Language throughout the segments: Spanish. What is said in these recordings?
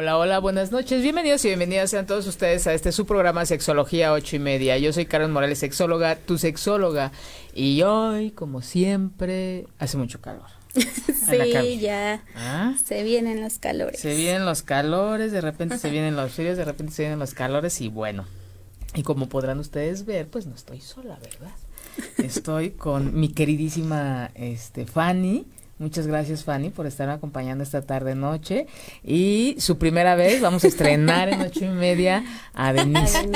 Hola, hola, buenas noches, bienvenidos y bienvenidas sean todos ustedes a este su programa Sexología ocho y media. Yo soy Karen Morales, sexóloga, tu sexóloga, y hoy, como siempre, hace mucho calor. sí, ya. ¿Ah? Se vienen los calores. Se vienen los calores, de repente se vienen los fríos, de repente se vienen los calores y bueno. Y como podrán ustedes ver, pues no estoy sola, ¿verdad? Estoy con mi queridísima este Fanny Muchas gracias, Fanny, por estar acompañando esta tarde noche. Y su primera vez, vamos a estrenar en ocho y media a Denise.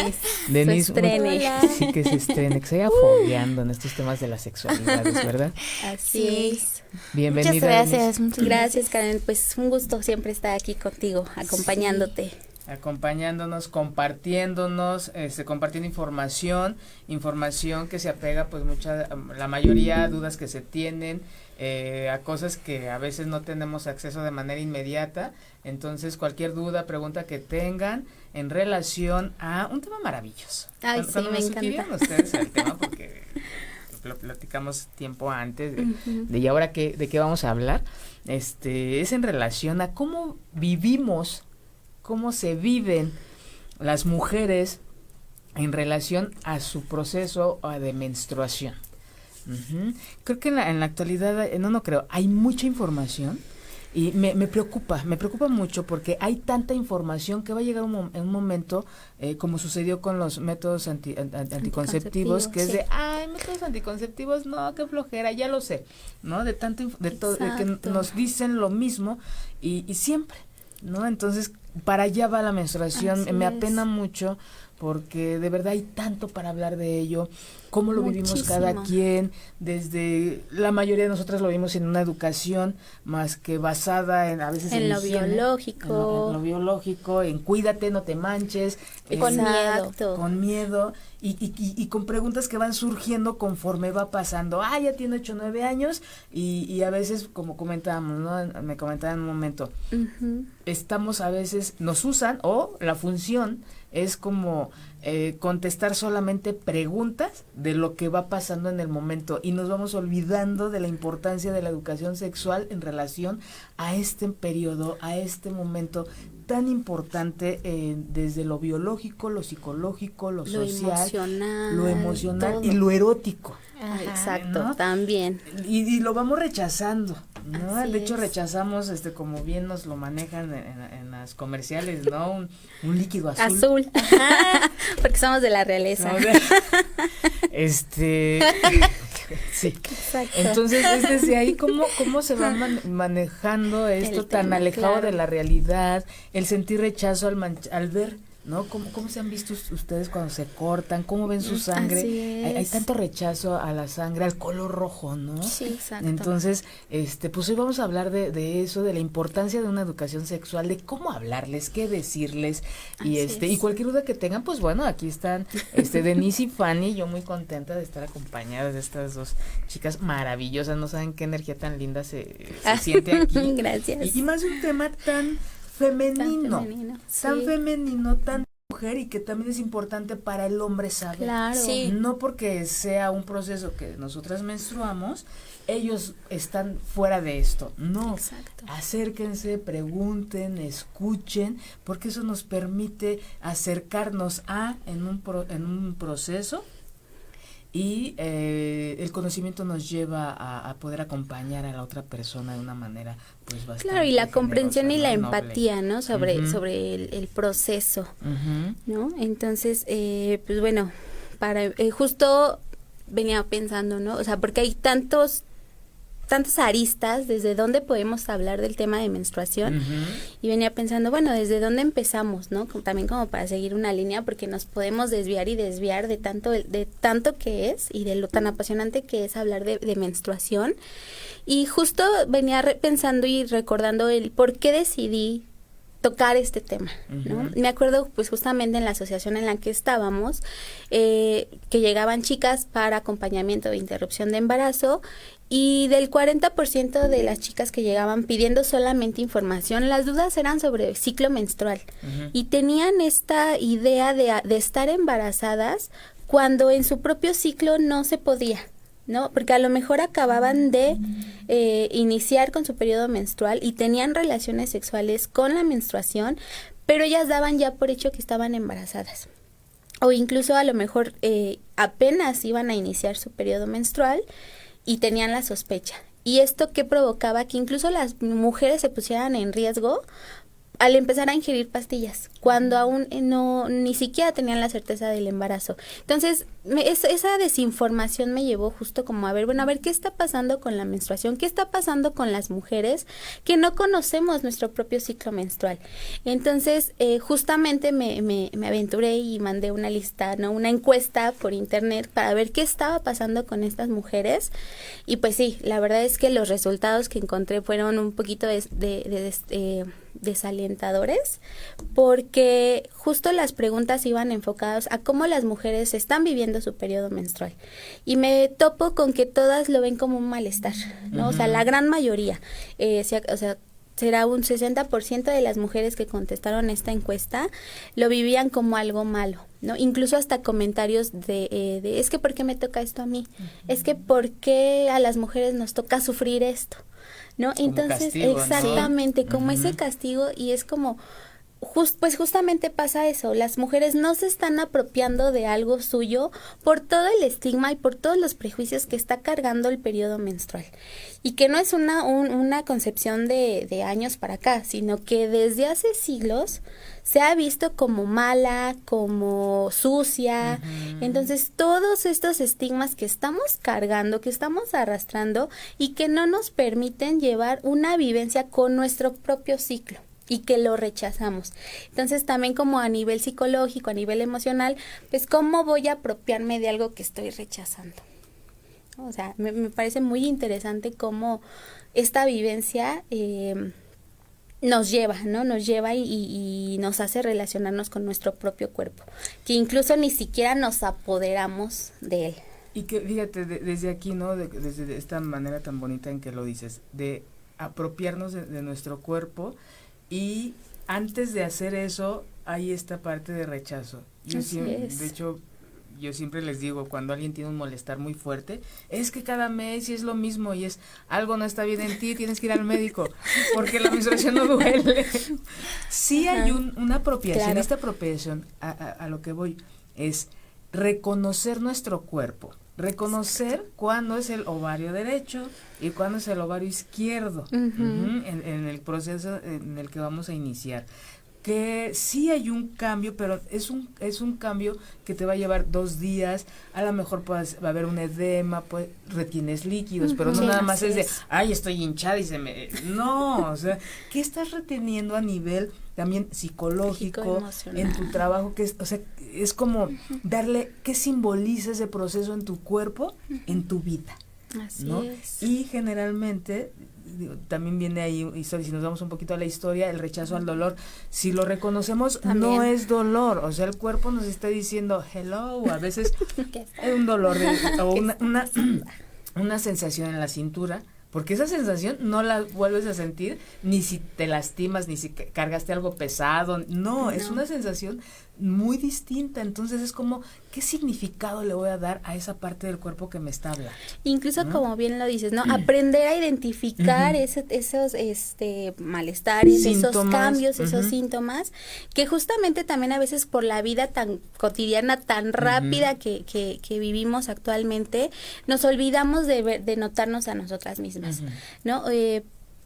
Denise, se sí, que se estrene, que se vaya fogueando en estos temas de la sexualidad, ¿verdad? Así es. Bienvenida. Muchas gracias, muchas gracias, Karen. Pues un gusto siempre estar aquí contigo, acompañándote acompañándonos, compartiéndonos, este, compartiendo información, información que se apega, pues mucha, la mayoría dudas que se tienen, eh, a cosas que a veces no tenemos acceso de manera inmediata. Entonces, cualquier duda, pregunta que tengan en relación a un tema maravilloso. Ay, sí, me encanta. ustedes el tema, porque lo platicamos tiempo antes de, de y ahora que, de qué vamos a hablar, este, es en relación a cómo vivimos cómo se viven las mujeres en relación a su proceso de menstruación. Creo que en la, en la actualidad, eh, no, no creo, hay mucha información y me, me, preocupa, me preocupa mucho porque hay tanta información que va a llegar un, en un momento, eh, como sucedió con los métodos anticonceptivos, que es de, ay, métodos anticonceptivos, no, qué flojera, ya lo sé, ¿no? De tanto, de todo, de que nos dicen lo mismo y, y siempre, ¿no? Entonces, para allá va la menstruación, me apena mucho porque de verdad hay tanto para hablar de ello, cómo lo vivimos cada quien, desde la mayoría de nosotras lo vimos en una educación más que basada en a veces en, lo biológico, en lo, biológico, en cuídate, no te manches, con miedo, con miedo y, y, y, con preguntas que van surgiendo conforme va pasando. Ah, ya tiene 8 o 9 años y, y a veces, como comentábamos, ¿no? me comentaba en un momento, estamos a veces, nos usan o la función es como eh, contestar solamente preguntas de lo que va pasando en el momento y nos vamos olvidando de la importancia de la educación sexual en relación a este periodo, a este momento tan importante eh, desde lo biológico, lo psicológico, lo, social, lo emocional y lo erótico. Exacto, también. Y, lo vamos rechazando, ¿no? de hecho rechazamos, este, como bien nos lo manejan en, las comerciales, ¿no? Un, líquido azul. Azul, porque somos de la realeza. este... Sí. Entonces, es desde ahí cómo, cómo se va manejando esto tan alejado de la realidad, el sentir rechazo al, al ver ¿no? ¿Cómo, ¿Cómo se han visto ustedes cuando se cortan? ¿Cómo ven su sangre? Hay, tanto rechazo a la sangre, al color rojo, ¿no? Sí, exacto. Entonces, este, pues hoy vamos a hablar de, de eso, de la importancia de una educación sexual, de cómo hablarles, qué decirles, y este, y cualquier duda que tengan, pues bueno, aquí están, este, Denise y Fanny, yo muy contenta de estar acompañada de estas dos chicas maravillosas, no saben qué energía tan linda se, siente aquí. Gracias. Y, y más un tema tan femenino, tan femenino, tan, mujer y que también es importante para el hombre saber. Claro. No porque sea un proceso que nosotras menstruamos, ellos están fuera de esto. No. Exacto. Acérquense, pregunten, escuchen, porque eso nos permite acercarnos a en un, en un proceso y eh, el conocimiento nos lleva a, poder acompañar a la otra persona de una manera pues bastante claro y la comprensión y la empatía no sobre sobre el, proceso no entonces eh, pues bueno para eh, justo venía pensando no o sea porque hay tantos tantas aristas desde dónde podemos hablar del tema de menstruación y venía pensando, bueno, desde dónde empezamos, ¿no? también como para seguir una línea porque nos podemos desviar y desviar de tanto de tanto que es y de lo tan apasionante que es hablar de, de menstruación. Y justo venía pensando y recordando el por qué decidí tocar este tema, ¿no? Me acuerdo, pues justamente en la asociación en la que estábamos, eh, que llegaban chicas para acompañamiento de interrupción de embarazo y del 40% de las chicas que llegaban pidiendo solamente información, las dudas eran sobre el ciclo menstrual y tenían esta idea de, de estar embarazadas cuando en su propio ciclo no se podía. ¿no? Porque a lo mejor acababan de eh, iniciar con su periodo menstrual y tenían relaciones sexuales con la menstruación, pero ellas daban ya por hecho que estaban embarazadas. O incluso a lo mejor eh, apenas iban a iniciar su periodo menstrual y tenían la sospecha. Y esto que provocaba que incluso las mujeres se pusieran en riesgo al empezar a ingerir pastillas, cuando aún eh, no ni siquiera tenían la certeza del embarazo. Entonces, esa desinformación me llevó justo como a ver, bueno, a ver qué está pasando con la menstruación, qué está pasando con las mujeres que no conocemos nuestro propio ciclo menstrual. Entonces, eh, justamente me, me, aventuré y mandé una lista, ¿no? Una encuesta por internet para ver qué estaba pasando con estas mujeres. Y pues sí, la verdad es que los resultados que encontré fueron un poquito de, de, eh, desalentadores porque justo las preguntas iban enfocadas a cómo las mujeres están viviendo su periodo menstrual. Y me topo con que todas lo ven como un malestar, ¿no? O sea, la gran mayoría, eh, o sea, será un 60% de las mujeres que contestaron esta encuesta lo vivían como algo malo, ¿no? Incluso hasta comentarios de, eh, de es que ¿por qué me toca esto a mí? Es que ¿por qué a las mujeres nos toca sufrir esto? ¿No? Entonces, exactamente, como ese castigo y es como pues justamente pasa eso, las mujeres no se están apropiando de algo suyo por todo el estigma y por todos los prejuicios que está cargando el periodo menstrual. Y que no es una, una concepción de, de años para acá, sino que desde hace siglos se ha visto como mala, como sucia. Entonces, todos estos estigmas que estamos cargando, que estamos arrastrando y que no nos permiten llevar una vivencia con nuestro propio ciclo y que lo rechazamos. Entonces también como a nivel psicológico, a nivel emocional, pues cómo voy a apropiarme de algo que estoy rechazando. O sea, me, parece muy interesante cómo esta vivencia eh, nos lleva, ¿no? Nos lleva y, nos hace relacionarnos con nuestro propio cuerpo, que incluso ni siquiera nos apoderamos de él. Y que fíjate, desde aquí, ¿no? desde esta manera tan bonita en que lo dices, de apropiarnos de nuestro cuerpo y antes de hacer eso, hay esta parte de rechazo. De hecho, yo siempre les digo, cuando alguien tiene un molestar muy fuerte, es que cada mes y es lo mismo y es algo no está bien en ti, tienes que ir al médico, porque la menstruación no duele. sí hay un, una apropiación, esta apropiación a, a, lo que voy es reconocer nuestro cuerpo reconocer cuándo es el ovario derecho y cuándo es el ovario izquierdo. En, en, el proceso en el que vamos a iniciar que sí hay un cambio, pero es un, es un cambio que te va a llevar dos días, a lo mejor puedes, va a haber un edema, pues retienes líquidos, pero no nada más es de, ay, estoy hinchada y se me... No, o sea, ¿qué estás reteniendo a nivel también psicológico en tu trabajo? que es, O sea, es como darle, ¿qué simboliza ese proceso en tu cuerpo, en tu vida? Así es. Y generalmente también viene ahí historia, si nos vamos un poquito a la historia, el rechazo al dolor, si lo reconocemos no es dolor, o sea, el cuerpo nos está diciendo hello, a veces es un dolor o una, una, una sensación en la cintura, porque esa sensación no la vuelves a sentir ni si te lastimas, ni si cargaste algo pesado, no. es una sensación muy distinta. Entonces es como, ¿qué significado le voy a dar a esa parte del cuerpo que me está hablando? Incluso como bien lo dices, ¿no? Aprender a identificar esos este malestares, esos cambios, esos síntomas, que justamente también a veces por la vida tan cotidiana, tan rápida que, que, que, vivimos actualmente, nos olvidamos de, de notarnos a nosotras mismas, ¿no? Eh,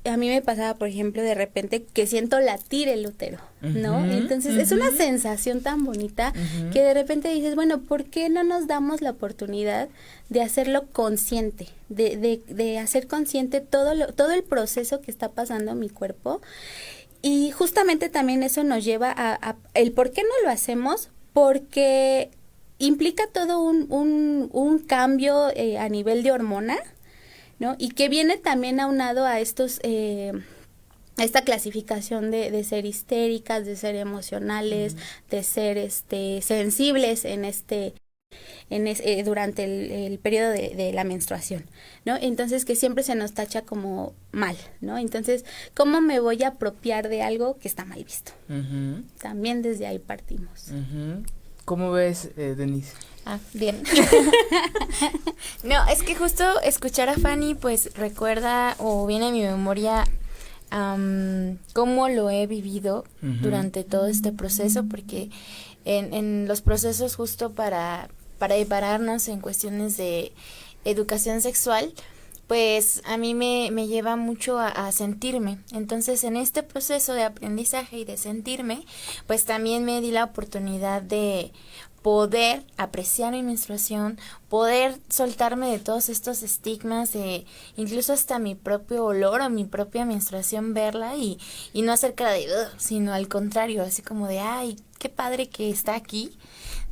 a mí me pasaba, por ejemplo, de repente que siento latir el útero, ¿no? Entonces es una sensación tan bonita que de repente dices, bueno, ¿por qué no nos damos la oportunidad de hacerlo consciente, de, de, de hacer consciente todo, lo, todo el proceso que está pasando en mi cuerpo? Y justamente también eso nos lleva a, el por qué no lo hacemos, porque implica todo un, un, un cambio eh, a nivel de hormona, ¿no? Y que viene también aunado a estos... Eh, esta clasificación de, de, ser histéricas, de ser emocionales, de ser este sensibles en este en eh, durante el, periodo de, la menstruación, ¿no? Entonces que siempre se nos tacha como mal, ¿no? Entonces, ¿cómo me voy a apropiar de algo que está mal visto? También desde ahí partimos. ¿Cómo ves, eh, Denise? Ah, bien. no, es que justo escuchar a Fanny, pues recuerda o viene a mi memoria cómo lo he vivido durante todo este proceso, porque en, en los procesos justo para, para prepararnos en cuestiones de educación sexual, pues a mí me, me lleva mucho a, a, sentirme. Entonces, en este proceso de aprendizaje y de sentirme, pues también me di la oportunidad de poder apreciar mi menstruación, poder soltarme de todos estos estigmas, de incluso hasta mi propio olor o mi propia menstruación, verla y, y no hacer cara de, sino al contrario, así como de, ay, qué padre que está aquí.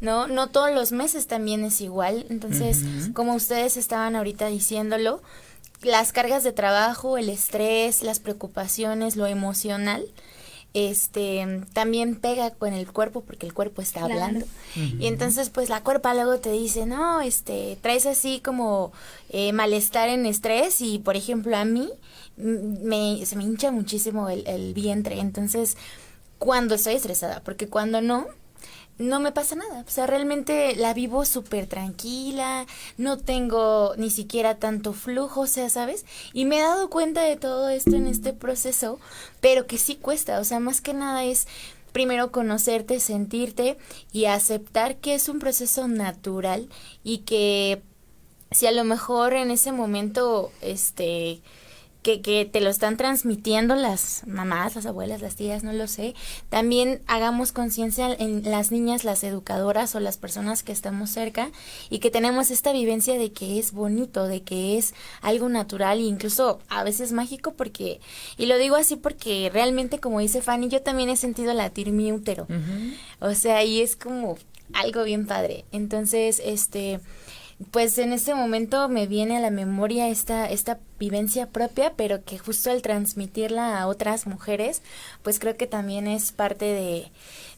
¿no? No todos los meses también es igual. Entonces, como ustedes estaban ahorita diciéndolo, las cargas de trabajo, el estrés, las preocupaciones, lo emocional, este también pega con el cuerpo porque el cuerpo está hablando. Y entonces pues la cuerpa luego te dice no este traes así como eh, malestar en estrés y por ejemplo a mí me se me hincha muchísimo el, el vientre entonces cuando estoy estresada porque cuando no no me pasa nada. O sea, realmente la vivo súper tranquila, no tengo ni siquiera tanto flujo, o sea, ¿sabes? Y me he dado cuenta de todo esto en este proceso, pero que sí cuesta, o sea, más que nada es primero conocerte, sentirte y aceptar que es un proceso natural y que si a lo mejor en ese momento, este, que, que te lo están transmitiendo las mamás, las abuelas, las tías, no lo sé. También hagamos conciencia en las niñas, las educadoras o las personas que estamos cerca y que tenemos esta vivencia de que es bonito, de que es algo natural e incluso a veces mágico porque, y lo digo así porque realmente como dice Fanny, yo también he sentido latir mi útero. O sea, y es como algo bien padre. Entonces, este pues en este momento me viene a la memoria esta, esta vivencia propia, pero que justo al transmitirla a otras mujeres, pues creo que también es parte de,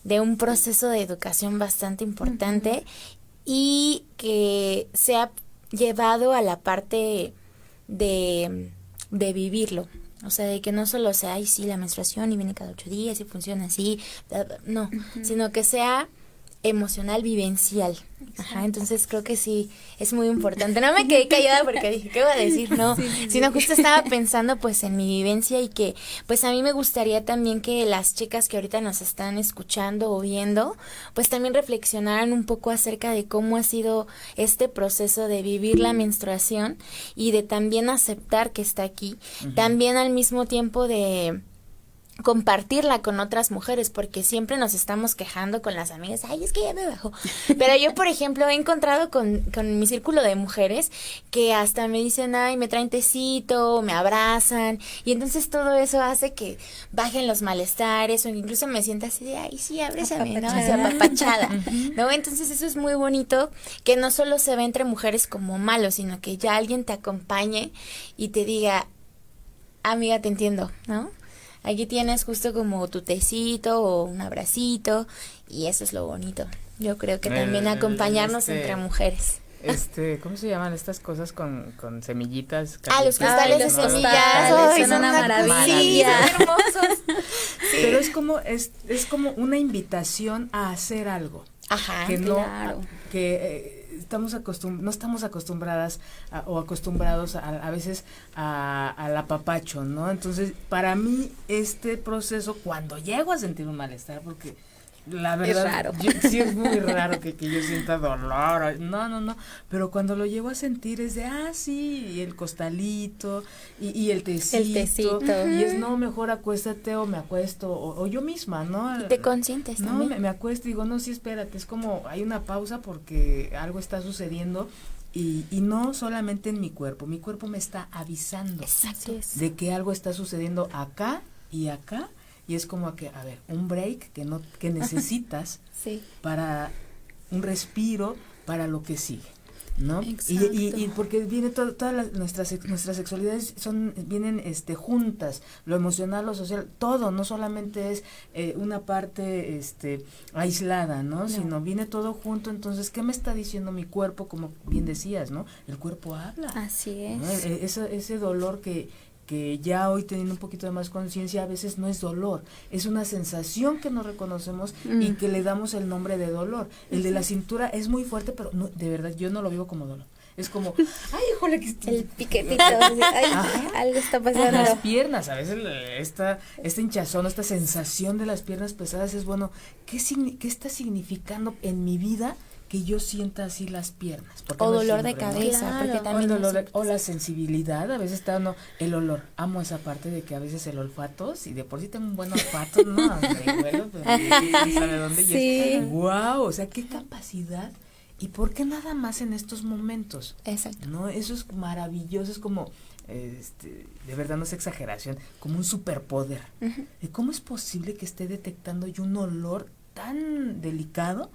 de un proceso de educación bastante importante y que se ha llevado a la parte de, de vivirlo. O sea, de que no solo sea, ay, sí, la menstruación y viene cada ocho días y funciona así, no, sino que sea emocional vivencial. Ajá, entonces creo que sí, es muy importante. No me quedé callada porque dije, ¿qué voy a decir? No, sino justo estaba pensando pues en mi vivencia y que pues a mí me gustaría también que las chicas que ahorita nos están escuchando o viendo, pues también reflexionaran un poco acerca de cómo ha sido este proceso de vivir la menstruación y de también aceptar que está aquí. También al mismo tiempo de compartirla con otras mujeres porque siempre nos estamos quejando con las amigas, ay, es que ya me bajó. Pero yo, por ejemplo, he encontrado con, con mi círculo de mujeres que hasta me dicen, ay, me traen tecito, me abrazan y entonces todo eso hace que bajen los malestares o incluso me sienta así de, ay, sí, abrázame, ¿no? Así apapachada, ¿no? Entonces eso es muy bonito que no solo se ve entre mujeres como malo, sino que ya alguien te acompañe y te diga, amiga, te entiendo, ¿no? Aquí tienes justo como tu tecito o un abracito y eso es lo bonito. Yo creo que también acompañarnos este, entre mujeres. Este, ¿cómo se llaman estas cosas con, con semillitas? Ah, los cristales de semillas. son una maravilla. hermosos. Pero es como, es, es como una invitación a hacer algo. Ajá, que no, claro. que eh, estamos acostum no estamos acostumbradas o acostumbrados a, a veces a, al apapacho, ¿no? Entonces, para mí este proceso, cuando llego a sentir un malestar, porque la verdad, es raro. sí es muy raro que, que, yo sienta dolor. No, no, no. Pero cuando lo llevo a sentir es de, ah, sí, y el costalito, y, y el tecito. El tecito. Y es, no, mejor acuéstate o me acuesto, o, o yo misma, ¿no? Y te consientes No, también. me, me acuesto y digo, no, sí, espérate, es como, hay una pausa porque algo está sucediendo. Y, y no solamente en mi cuerpo, mi cuerpo me está avisando Exacto. de que algo está sucediendo acá y acá y es como que a ver un break que no que necesitas sí. para un respiro para lo que sigue no y, Exacto. y, y porque viene to, todas las, nuestras nuestras sexualidades son vienen este juntas lo emocional lo social todo no solamente es eh, una parte este aislada ¿no? sino viene todo junto entonces qué me está diciendo mi cuerpo como bien decías no el cuerpo habla Así es. ¿no? E- Ese, ese dolor que, que ya hoy teniendo un poquito de más conciencia a veces no es dolor, es una sensación que no reconocemos y Mm. que le damos el nombre de dolor. El de la cintura es muy fuerte, pero no, de verdad yo no lo vivo como dolor. Es como, ay, híjole, que El piquetito. ay, algo está pasando. las piernas, a veces esta, esta hinchazón, esta sensación de las piernas pesadas es bueno, ¿qué, qué está significando en mi vida que yo sienta así las piernas? Porque O no dolor de ¿no? cabeza, Claro. porque O dolor la sensibilidad, a veces está uno, el olor, amo esa parte de que a veces el olfato, si de por sí tengo un buen olfato, no, hombre, bueno, pero sabe dónde y Sí. wow, o sea, qué capacidad y por qué nada más en estos momentos, Exacto. ¿no? Eso es maravilloso, es como, este, de verdad no es exageración, como un superpoder. ¿Y ¿Cómo es posible que esté detectando yo un olor tan delicado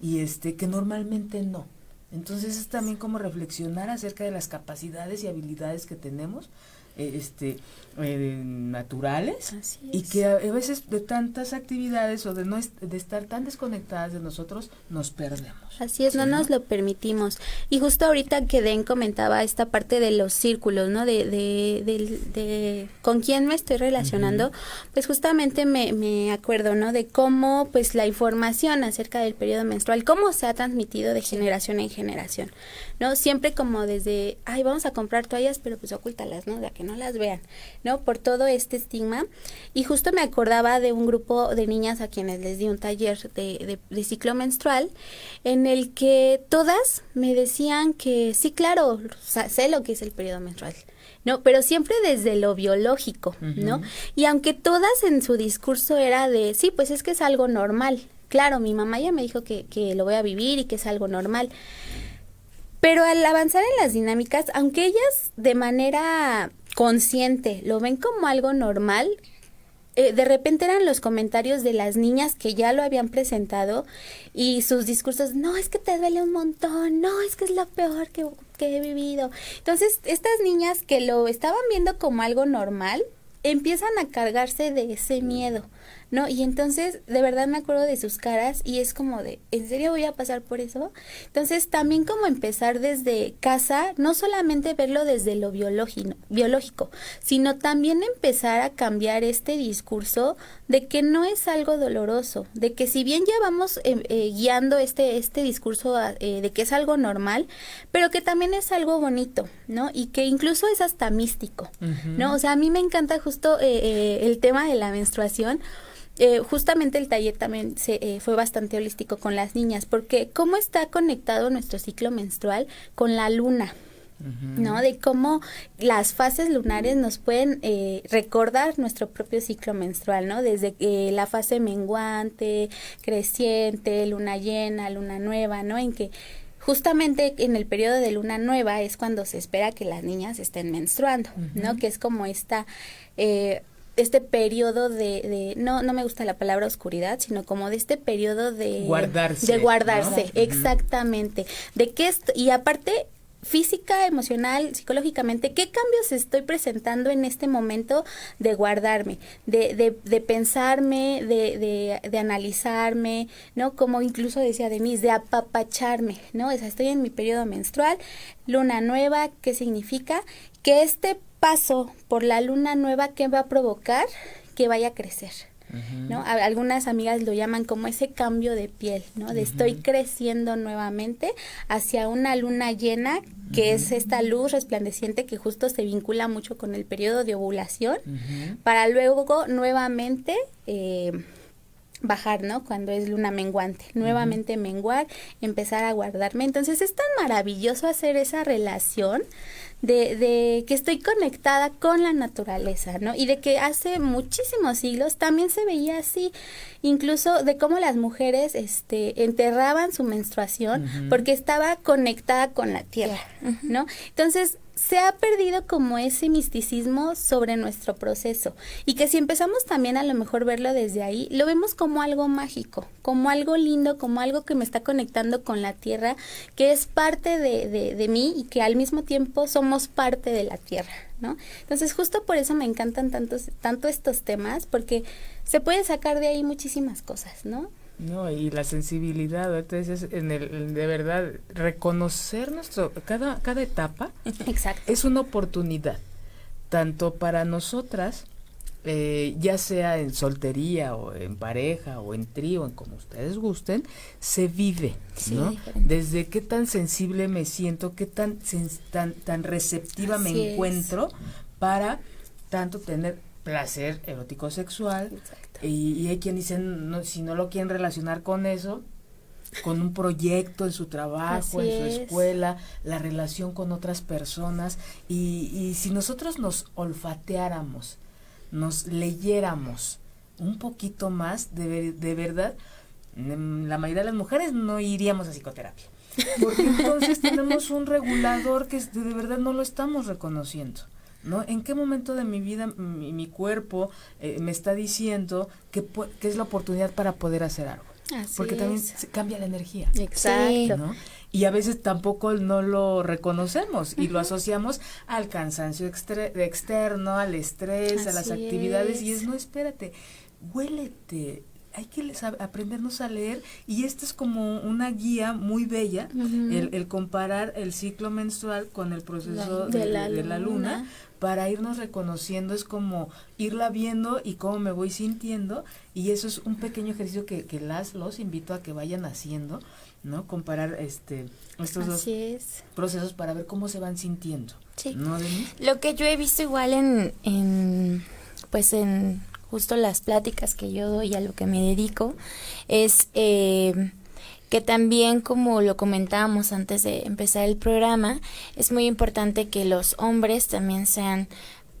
y este que normalmente no? Entonces es también como reflexionar acerca de las capacidades y habilidades que tenemos, eh, este, eh, naturales Así y que a, a veces de tantas actividades o de no est- de estar tan desconectadas de nosotros nos perdemos. Así es, no nos lo permitimos. Y justo ahorita que Den comentaba esta parte de los círculos, ¿no? De, de, de con quién me estoy relacionando, pues justamente me, me acuerdo, ¿no? De cómo, pues, la información acerca del periodo menstrual, cómo se ha transmitido de generación en generación, ¿no? Siempre como desde, ay, vamos a comprar toallas, pero pues ocúltalas, ¿no? De que no las vean, ¿no? Por todo este estigma. Y justo me acordaba de un grupo de niñas a quienes les di un taller de, de, de ciclo menstrual, en el que todas me decían que sí, claro, o sea, sé lo que es el periodo menstrual. No, pero siempre desde lo biológico, ¿no? Y aunque todas en su discurso era de, sí, pues es que es algo normal. Claro, mi mamá ya me dijo que, que lo voy a vivir y que es algo normal. Pero al avanzar en las dinámicas, aunque ellas de manera consciente lo ven como algo normal, eh, de repente eran los comentarios de las niñas que ya lo habían presentado y sus discursos, no, es que te duele un montón, no, es que es lo peor que, que he vivido. Entonces, estas niñas que lo estaban viendo como algo normal, empiezan a cargarse de ese miedo, ¿no? Y entonces, de verdad me acuerdo de sus caras y es como de, ¿en serio voy a pasar por eso? Entonces, también como empezar desde casa, no solamente verlo desde lo biológico, sino también empezar a cambiar este discurso de que no es algo doloroso, de que si bien ya vamos eh, eh, guiando este, este discurso a- eh, de que es algo normal, pero que también es algo bonito, ¿no? Y que incluso es hasta místico, ¿no? O sea, a mí me encanta justo eh, el tema de la menstruación. Eh, justamente el taller también se, eh, fue bastante holístico con las niñas, porque cómo está conectado nuestro ciclo menstrual con la luna, ¿no? De cómo las fases lunares nos pueden eh, recordar nuestro propio ciclo menstrual, ¿no? Desde eh, la fase menguante, creciente, luna llena, luna nueva, ¿no? En que justamente en el periodo de luna nueva es cuando se espera que las niñas estén menstruando, ¿no? Que es como esta... Eh, este periodo de, de no no me gusta la palabra oscuridad sino como de este periodo de Guardarse, de guardarse exactamente de qué y aparte física, emocional, psicológicamente, ¿qué cambios estoy presentando en este momento de guardarme, de, de, de pensarme, de, de, de analizarme, ¿no? Como incluso decía Denise, de apapacharme, ¿no? O sea, estoy en mi periodo menstrual, luna nueva, ¿qué significa? Que este paso por la luna nueva, ¿qué va a provocar? Que vaya a crecer. ¿no? A- algunas amigas lo llaman como ese cambio de piel, ¿no? De estoy creciendo nuevamente hacia una luna llena, que es esta luz resplandeciente que justo se vincula mucho con el periodo de ovulación, para luego nuevamente eh, bajar, ¿no? Cuando es luna menguante, nuevamente menguar, empezar a guardarme. Entonces es tan maravilloso hacer esa relación de, de que estoy conectada con la naturaleza, ¿no? Y de que hace muchísimos siglos también se veía así, incluso de cómo las mujeres este, enterraban su menstruación porque estaba conectada con la tierra, ¿no? Entonces, se ha perdido como ese misticismo sobre nuestro proceso y que si empezamos también a lo mejor verlo desde ahí, lo vemos como algo mágico, como algo lindo, como algo que me está conectando con la tierra, que es parte de, de, de mí y que al mismo tiempo somos parte de la tierra, ¿no? Entonces justo por eso me encantan tantos, tanto estos temas, porque se puede sacar de ahí muchísimas cosas, ¿no? No, y la sensibilidad, entonces en el, de verdad reconocer nuestro cada cada etapa Exacto. es una oportunidad tanto para nosotras eh, ya sea en soltería o en pareja o en trío, en como ustedes gusten, se vive, ¿no? Desde qué tan sensible me siento, qué tan tan tan receptiva me encuentro para tanto tener placer erótico sexual y, y, hay quien dicen no, si no lo quieren relacionar con eso con un proyecto en su trabajo, Así en su escuela, la relación con otras personas y, y si nosotros nos olfateáramos, nos leyéramos un poquito más, de, de verdad, mm, la mayoría de las mujeres no iríamos a psicoterapia. Porque entonces tenemos un regulador que de verdad no lo estamos reconociendo. ¿No? ¿En qué momento de mi vida mi, mi cuerpo eh, me está diciendo que, que, es la oportunidad para poder hacer algo? Así Porque también se cambia la energía. Exacto. ¿no? Y a veces tampoco no lo reconocemos y uh -huh. lo asociamos al cansancio externo, al estrés, Así a las actividades es. y es, no, espérate, huélete, hay que aprendernos a leer y esta es como una guía muy bella, uh -huh. el, el, comparar el ciclo menstrual con el proceso la, de, de, la de, la luna para irnos reconociendo, es como irla viendo y cómo me voy sintiendo y eso es un pequeño ejercicio que, que las los invito a que vayan haciendo, ¿no? Comparar este estos Así dos es. procesos para ver cómo se van sintiendo. Sí. ¿No? Lo que yo he visto igual en, en pues en justo las pláticas que yo doy a lo que me dedico es eh, que también como lo comentábamos antes de empezar el programa es muy importante que los hombres también sean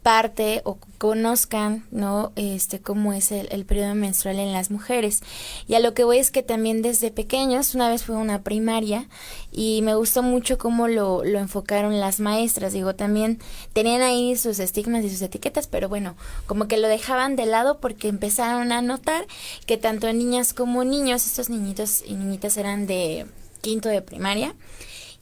parte o conozcan no este cómo es el, el, periodo menstrual en las mujeres. Y a lo que voy es que también desde pequeños una vez fue una primaria y me gustó mucho cómo lo, lo enfocaron las maestras. Digo también tenían ahí sus estigmas y sus etiquetas pero bueno como que lo dejaban de lado porque empezaron a notar que tanto niñas como niños estos niñitos y niñitas eran de quinto de primaria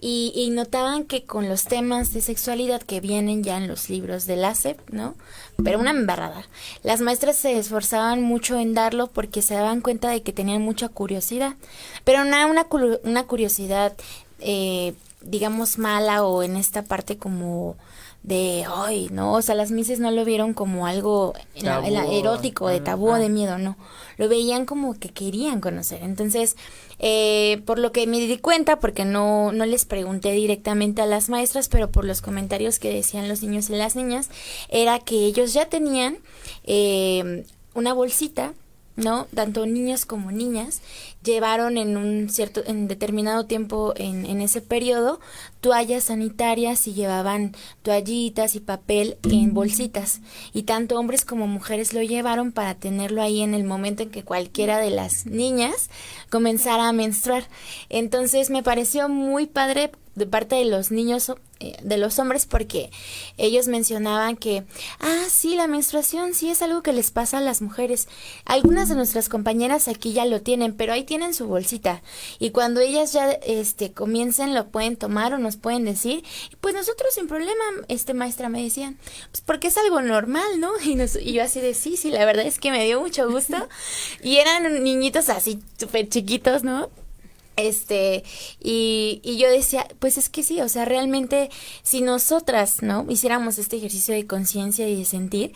y, y, notaban que con los temas de sexualidad que vienen ya en los libros de la SEP, ¿no? Pero una embarrada. Las maestras se esforzaban mucho en darlo porque se daban cuenta de que tenían mucha curiosidad, pero no una, una curiosidad, eh, digamos, mala o en esta parte como de hoy, ¿no? O sea, las mises no lo vieron como algo tabú, la, la erótico, de tabú, ah. de miedo, no. Lo veían como que querían conocer. Entonces, eh, por lo que me di cuenta, porque no, no les pregunté directamente a las maestras, pero por los comentarios que decían los niños y las niñas, era que ellos ya tenían eh, una bolsita ¿no? Tanto niños como niñas llevaron en un cierto, en determinado tiempo en, en ese periodo toallas sanitarias y llevaban toallitas y papel en bolsitas. Y tanto hombres como mujeres lo llevaron para tenerlo ahí en el momento en que cualquiera de las niñas comenzara a menstruar. Entonces me pareció muy padre de parte de los niños de los hombres porque ellos mencionaban que ah sí la menstruación sí es algo que les pasa a las mujeres algunas de nuestras compañeras aquí ya lo tienen pero ahí tienen su bolsita y cuando ellas ya este comiencen lo pueden tomar o nos pueden decir. Y pues nosotros sin problema este maestra me decían pues porque es algo normal no y, nos, y yo así de sí sí la verdad es que me dio mucho gusto y eran niñitos así súper chiquitos no Este, y, y yo decía, pues es que sí, o sea, realmente si nosotras, ¿no? Hiciéramos este ejercicio de conciencia y de sentir,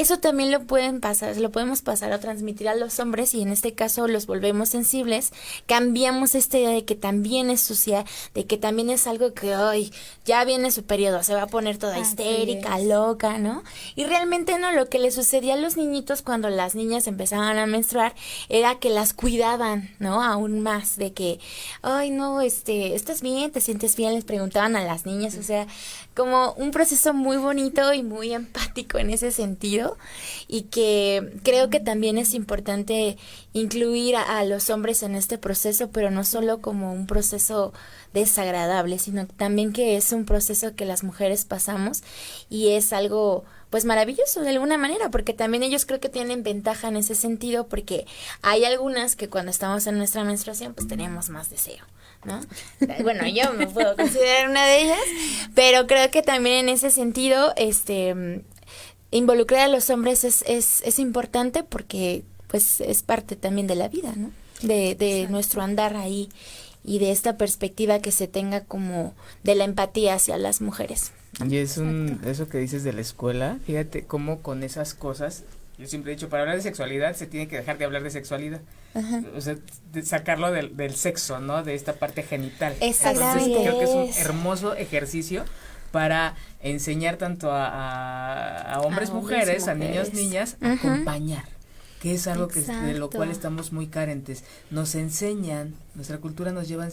eso también lo pueden pasar, lo podemos pasar a transmitir a los hombres y en este caso los volvemos sensibles, cambiamos esta idea de que también es sucia, de que también es algo que hoy ya viene su periodo, se va a poner toda histérica, loca, ¿no? Y realmente no, lo que le sucedía a los niñitos cuando las niñas empezaban a menstruar era que las cuidaban, ¿no? Aún más de que ay, no, este, ¿estás bien? ¿Te sientes bien? Les preguntaban a las niñas, o sea, como un proceso muy bonito y muy empático en ese sentido y que creo que también es importante incluir a, los hombres en este proceso, pero no solo como un proceso desagradable, sino también que es un proceso que las mujeres pasamos y es algo pues maravilloso de alguna manera, porque también ellos creo que tienen ventaja en ese sentido, porque hay algunas que cuando estamos en nuestra menstruación pues tenemos más deseo. ¿no? Bueno, yo me puedo considerar una de ellas, pero creo que también en ese sentido, este, involucrar a los hombres es, es, es importante porque pues es parte también de la vida, ¿no? De, de nuestro andar ahí y de esta perspectiva que se tenga como de la empatía hacia las mujeres. Y es un, eso que dices de la escuela, fíjate cómo con esas cosas, yo siempre he dicho, para hablar de sexualidad se tiene que dejar de hablar de sexualidad. O sea, sacarlo del, del, sexo, ¿no? De esta parte genital. Exactamente. Entonces creo que es un hermoso ejercicio para enseñar tanto a, a, hombres, mujeres, a niños, niñas, a acompañar que es algo que de lo cual estamos muy carentes. Nos enseñan, nuestra cultura nos lleva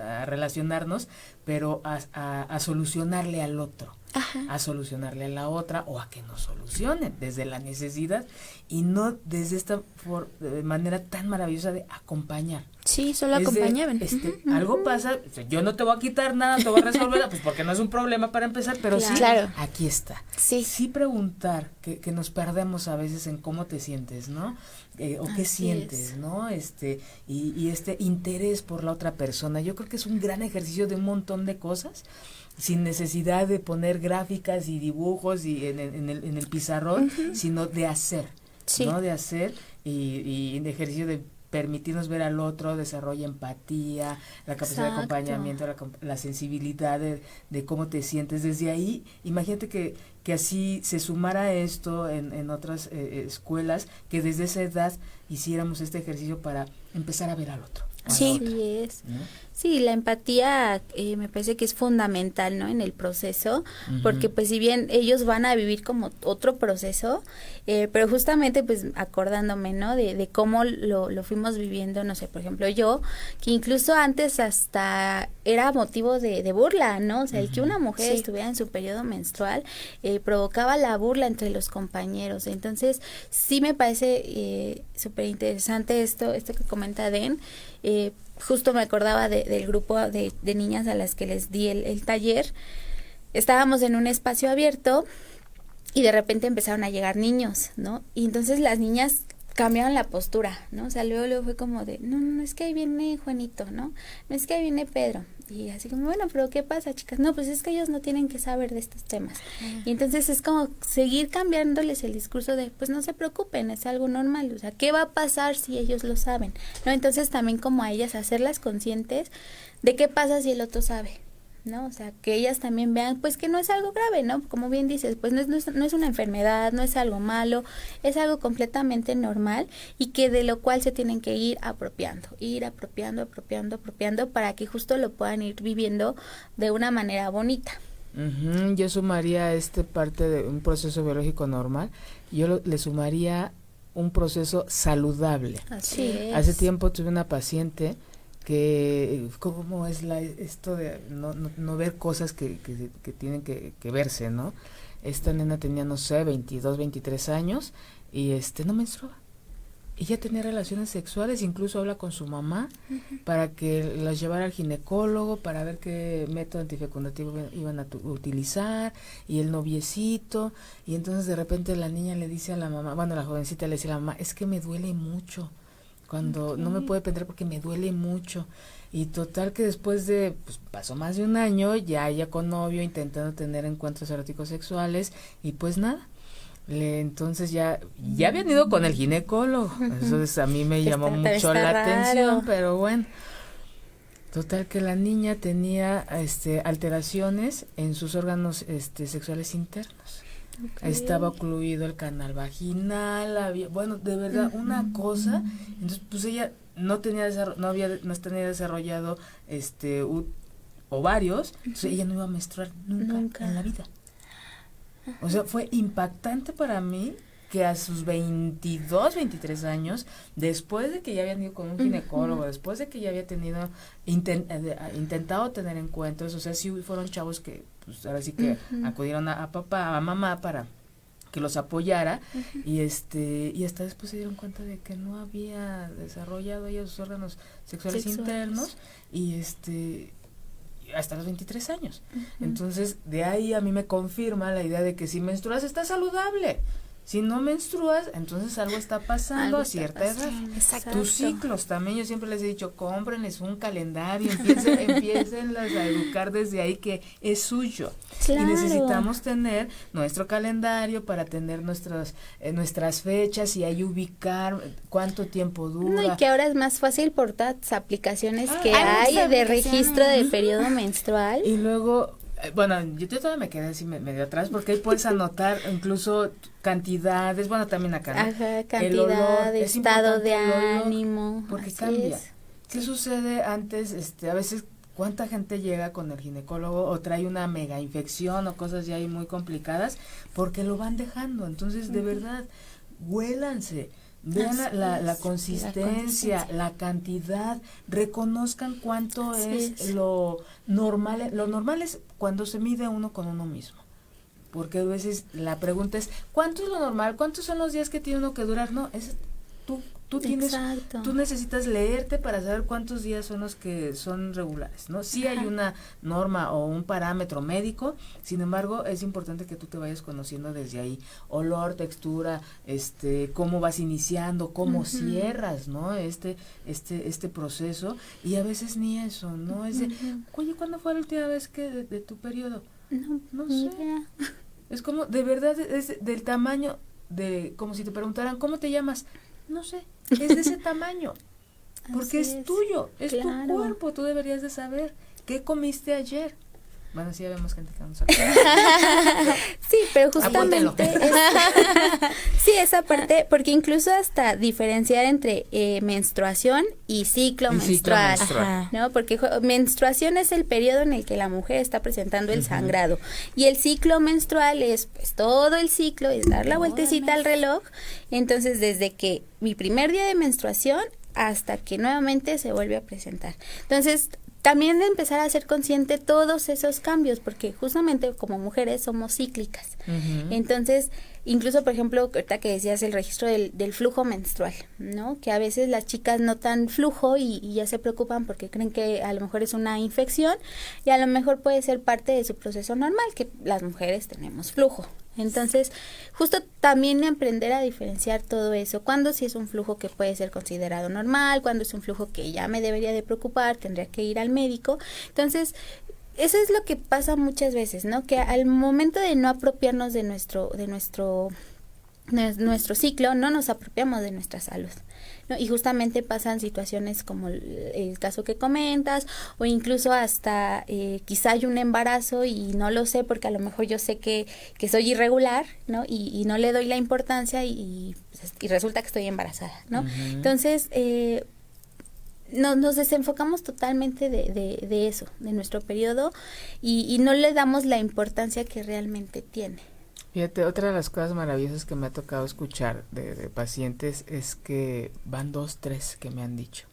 a relacionarnos, pero a, a, solucionarle al otro, a solucionarle a la otra o a que nos solucionen desde la necesidad y no desde esta manera tan maravillosa de acompañar. Sí, solo acompañaban. este, Algo pasa, yo no te voy a quitar nada, te voy a resolver, pues porque no es un problema para empezar, pero sí, aquí está. Sí. Sí preguntar, que, que nos perdemos a veces en cómo te sientes, ¿no? Eh, o qué sientes, ¿no? Este, y, y este interés por la otra persona. Yo creo que es un gran ejercicio de un montón de cosas sin necesidad de poner gráficas y dibujos y en, en, el, en el pizarrón, sino de hacer, ¿no? De hacer y, y de ejercicio de permitirnos ver al otro, desarrolla empatía, la capacidad de acompañamiento, la, sensibilidad de, de, cómo te sientes. Desde ahí, imagínate que, que así se sumara esto en, en otras eh, escuelas, que desde esa edad hiciéramos este ejercicio para empezar a ver al otro. Sí, es. Sí, la empatía eh, me parece que es fundamental, ¿no? En el proceso, porque pues si bien ellos van a vivir como otro proceso, eh, pero justamente pues acordándome, ¿no? De, de cómo lo, lo, fuimos viviendo, no sé, por ejemplo yo, que incluso antes hasta era motivo de, de burla, ¿no? O sea, el que una mujer estuviera en su periodo menstrual eh, provocaba la burla entre los compañeros. Entonces, sí me parece eh, súper interesante esto, esto que comenta Den. Eh, justo me acordaba de, del grupo de, de, niñas a las que les di el, taller. Estábamos en un espacio abierto y de repente empezaron a llegar niños, ¿no? Y entonces las niñas cambiaron la postura, ¿no? O sea, luego, luego fue como de, no, no, es que ahí viene Juanito, ¿no? No es que ahí viene Pedro. Y así como, bueno, pero ¿qué pasa, chicas? No, pues es que ellos no tienen que saber de estos temas. Y entonces es como seguir cambiándoles el discurso de, pues no se preocupen, es algo normal. O sea, ¿qué va a pasar si ellos lo saben? ¿No? Entonces también como a ellas hacerlas conscientes de qué pasa si el otro sabe. ¿No? O sea, que ellas también vean, pues que no es algo grave, ¿no? Como bien dices, pues no es, no es, una enfermedad, no es algo malo, es algo completamente normal y que de lo cual se tienen que ir apropiando, ir apropiando, apropiando, apropiando para que justo lo puedan ir viviendo de una manera bonita. Yo sumaría a este parte de un proceso biológico normal, yo le sumaría un proceso saludable. Así es. Hace tiempo tuve una paciente que cómo es la, esto de no, no, ver cosas que, que, tienen que, que, verse, ¿no? Esta nena tenía, no sé, 22, 23 años y este no menstruaba. Y ya tenía relaciones sexuales, incluso habla con su mamá para que las llevara al ginecólogo para ver qué método antifecundativo iban a utilizar y el noviecito. Y entonces de repente la niña le dice a la mamá, bueno, la jovencita le dice a la mamá, es que me duele mucho cuando no me puede penetrar porque me duele mucho. Y total que después de, pues pasó más de un año, ya ella con novio intentando tener encuentros eróticos sexuales y pues nada. Le, entonces ya, ya habían ido con el ginecólogo. Entonces a mí me llamó mucho la atención, pero bueno. Total que la niña tenía este alteraciones en sus órganos este sexuales internos. Estaba ocluido el canal vaginal, había, bueno, de verdad una cosa. Entonces, pues ella no tenía no había no tenía desarrollado este ovarios, entonces ella no iba a menstruar nunca, en la vida. O sea, fue impactante para mí que a sus 22, 23 años, después de que ya habían ido con un ginecólogo, después de que ya había tenido, eh, intentado tener encuentros, o sea, sí fueron chavos que, pues ahora sí que acudieron a, papá, a mamá para que los apoyara. Y este y hasta después se dieron cuenta de que no había desarrollado ellos sus órganos sexuales, internos. Y este hasta los 23 años. Entonces, de ahí a mí me confirma la idea de que si menstruas está saludable. Si no menstruas, entonces algo está pasando a cierta edad. Exacto. Tus ciclos también, yo siempre les he dicho, cómprenles un calendario, empiecen, empiecen a educar desde ahí que es suyo. Y necesitamos tener nuestro calendario para tener nuestras, eh, nuestras fechas y ahí ubicar cuánto tiempo dura. No, y que ahora es más fácil por las aplicaciones ah, que hay de registro de periodo menstrual. Y luego bueno, yo todavía me quedé así medio atrás porque ahí puedes anotar incluso cantidades, bueno, también acá. ¿no? Ajá, cantidad, estado de ánimo. Porque cambia. ¿Qué sucede antes? Este, a veces, ¿cuánta gente llega con el ginecólogo o trae una mega infección o cosas ya ahí muy complicadas? Porque lo van dejando. Entonces, de verdad, huélanse Vean la, la, consistencia, la, cantidad, reconozcan cuánto es lo normal. Lo normal es cuando se mide uno con uno mismo. Porque a veces la pregunta es, ¿cuánto es lo normal? ¿Cuántos son los días que tiene uno que durar? No, es tú tienes tú necesitas leerte para saber cuántos días son los que son regulares no sí hay una norma o un parámetro médico sin embargo es importante que tú te vayas conociendo desde ahí. Olor textura este cómo vas iniciando cómo cierras no este este este proceso. Y a veces ni eso no es de oye cuándo fue la última vez que de, tu periodo no, no sé. es como de verdad es del tamaño de como si te preguntaran cómo te llamas no sé, es de ese tamaño. Porque es, tuyo, es tu cuerpo, tú deberías de saber qué comiste ayer. Bueno, sí, ya vemos gente que no sabe. sí, pero justamente. sí, esa parte, porque incluso hasta diferenciar entre eh, menstruación y ciclo menstrual. ¿No? Porque menstruación es el periodo en el que la mujer está presentando el sangrado. Y el ciclo menstrual es, pues, todo el ciclo, es dar la vueltecita al reloj. Entonces, desde que mi primer día de menstruación hasta que nuevamente se vuelve a presentar. Entonces, también de empezar a ser consciente todos esos cambios, porque justamente como mujeres somos cíclicas. Entonces, incluso, por ejemplo, ahorita que decías el registro del, del, flujo menstrual, ¿no? Que a veces las chicas notan flujo y, y, ya se preocupan porque creen que a lo mejor es una infección y a lo mejor puede ser parte de su proceso normal, que las mujeres tenemos flujo, entonces, justo también aprender a diferenciar todo eso, cuando si es un flujo que puede ser considerado normal, cuando es un flujo que ya me debería de preocupar, tendría que ir al médico. Entonces, eso es lo que pasa muchas veces, ¿no? Que al momento de no apropiarnos de nuestro de nuestro nuestro ciclo, no nos apropiamos de nuestra salud. Y justamente pasan situaciones como el, caso que comentas o incluso hasta eh, quizá hay un embarazo y no lo sé porque a lo mejor yo sé que, que soy irregular, ¿no? Y, no le doy la importancia y, y, resulta que estoy embarazada, ¿no? Entonces, eh, nos desenfocamos totalmente de, de, de, eso, de nuestro periodo, y, y no le damos la importancia que realmente tiene. Fíjate, otra de las cosas maravillosas que me ha tocado escuchar de, pacientes es que van dos, tres que me han dicho,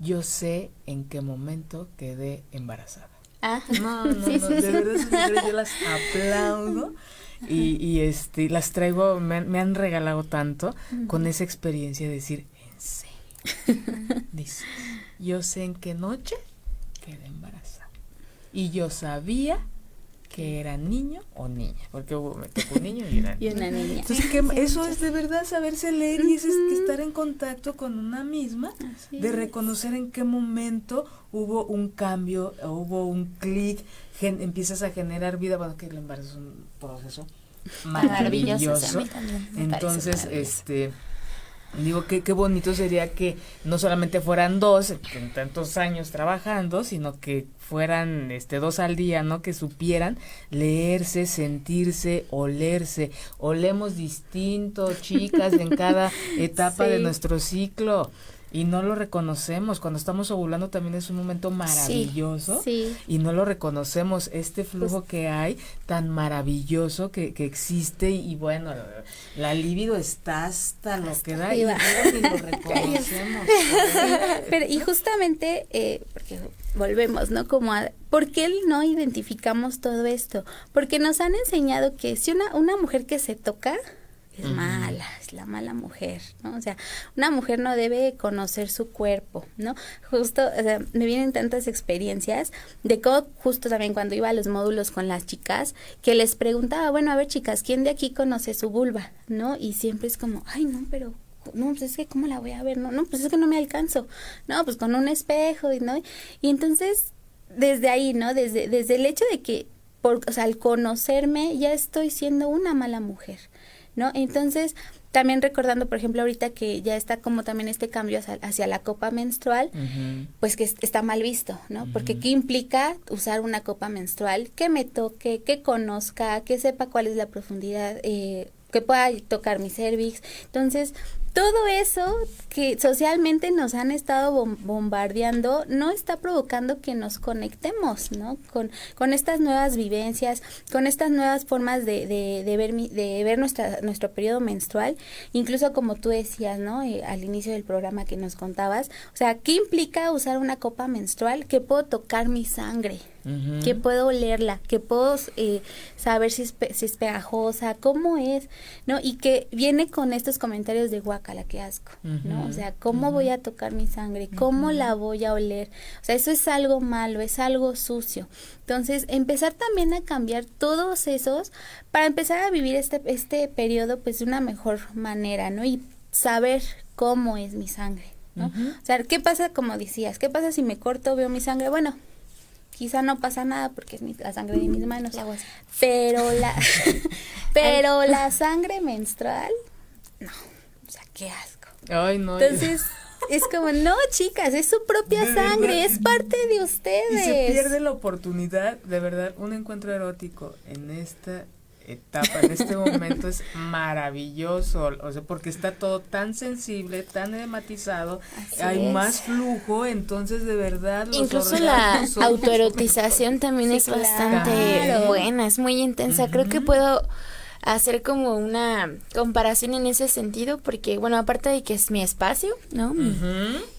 yo sé en qué momento quedé embarazada. Ah. No, no, no, de verdad yo las aplaudo y, y este, las traigo, me, me han regalado tanto con esa experiencia de decir, en serio, dice, yo sé en qué noche quedé embarazada. Y yo sabía que era niño o niña, porque hubo, me tocó un niño y, una niña. Entonces, que eso es de verdad saberse leer y es estar en contacto con una misma, de reconocer en qué momento hubo un cambio, hubo un clic, empiezas a generar vida, bueno, que el embarazo es un proceso maravilloso. Entonces, este Digo, que qué bonito sería que no solamente fueran dos en tantos años trabajando, sino que fueran este dos al día, ¿no? Que supieran leerse, sentirse, olerse. Olemos distinto, chicas, en cada etapa de nuestro ciclo y no lo reconocemos. Cuando estamos ovulando también es un momento maravilloso sí, y no lo reconocemos. Este flujo pues que hay tan maravilloso que, que existe y bueno, la libido está hasta, lo que da y, lo reconocemos. Pero, y justamente, eh, porque volvemos, ¿no? Como a, ¿por qué no identificamos todo esto? Porque nos han enseñado que si una, una mujer que se toca, es mala, es la mala mujer, ¿no? O sea, una mujer no debe conocer su cuerpo, ¿no? Justo, o sea, me vienen tantas experiencias de cómo justo también cuando iba a los módulos con las chicas, que les preguntaba, bueno, a ver chicas, ¿quién de aquí conoce su vulva? ¿No? Y siempre es como, ay, no, pero no, pues es que cómo la voy a ver, no, no, pues es que no me alcanzo, no, pues con un espejo, y no, y entonces desde ahí, ¿no? Desde, desde el hecho de que, por, o sea, al conocerme ya estoy siendo una mala mujer, ¿no? Entonces, también recordando, por ejemplo, ahorita que ya está como también este cambio hacia, la copa menstrual, pues que está mal visto, ¿no? Porque ¿qué implica usar una copa menstrual? Que me toque, que conozca, que sepa cuál es la profundidad, eh, que pueda tocar mi cervix. Entonces, todo eso que socialmente nos han estado bombardeando no está provocando que nos conectemos, ¿no? Con, estas nuevas vivencias, con estas nuevas formas de, ver, de ver nuestra, nuestro periodo menstrual, incluso como tú decías, ¿no? Eh, al inicio del programa que nos contabas, o sea, ¿qué implica usar una copa menstrual? Que puedo tocar mi sangre, que puedo olerla, que puedo eh, saber si es, si es pegajosa, cómo es, ¿no? Y que viene con estos comentarios de guacala, qué asco, ¿no? O sea, ¿cómo voy a tocar mi sangre? ¿Cómo la voy a oler? O sea, eso es algo malo, es algo sucio. Entonces, empezar también a cambiar todos esos para empezar a vivir este, este periodo pues de una mejor manera, ¿no? Y saber cómo es mi sangre, ¿no? O sea, ¿qué pasa, como decías, qué pasa si me corto, veo mi sangre? Bueno, quizá no pasa nada porque es la sangre de mis manos. Pero la, pero la sangre menstrual, no, o sea, qué asco. Ay, no. Entonces, es como, no, chicas, es su propia sangre, es parte de ustedes. Y se pierde la oportunidad, de verdad, un encuentro erótico en esta etapa, en este momento es maravilloso, o sea, porque está todo tan sensible, tan edematizado, hay más flujo, entonces de verdad Incluso la autoerotización también es bastante buena, es muy intensa. Creo que puedo hacer como una comparación en ese sentido, porque bueno, aparte de que es mi espacio, ¿no? Mi,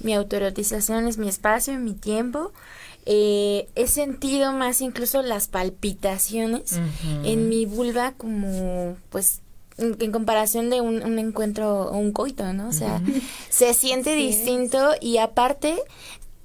mi autoerotización es mi espacio, mi tiempo eh, he sentido más incluso las palpitaciones en mi vulva como pues en, comparación de un, encuentro o un coito, ¿no? O sea, se siente distinto y aparte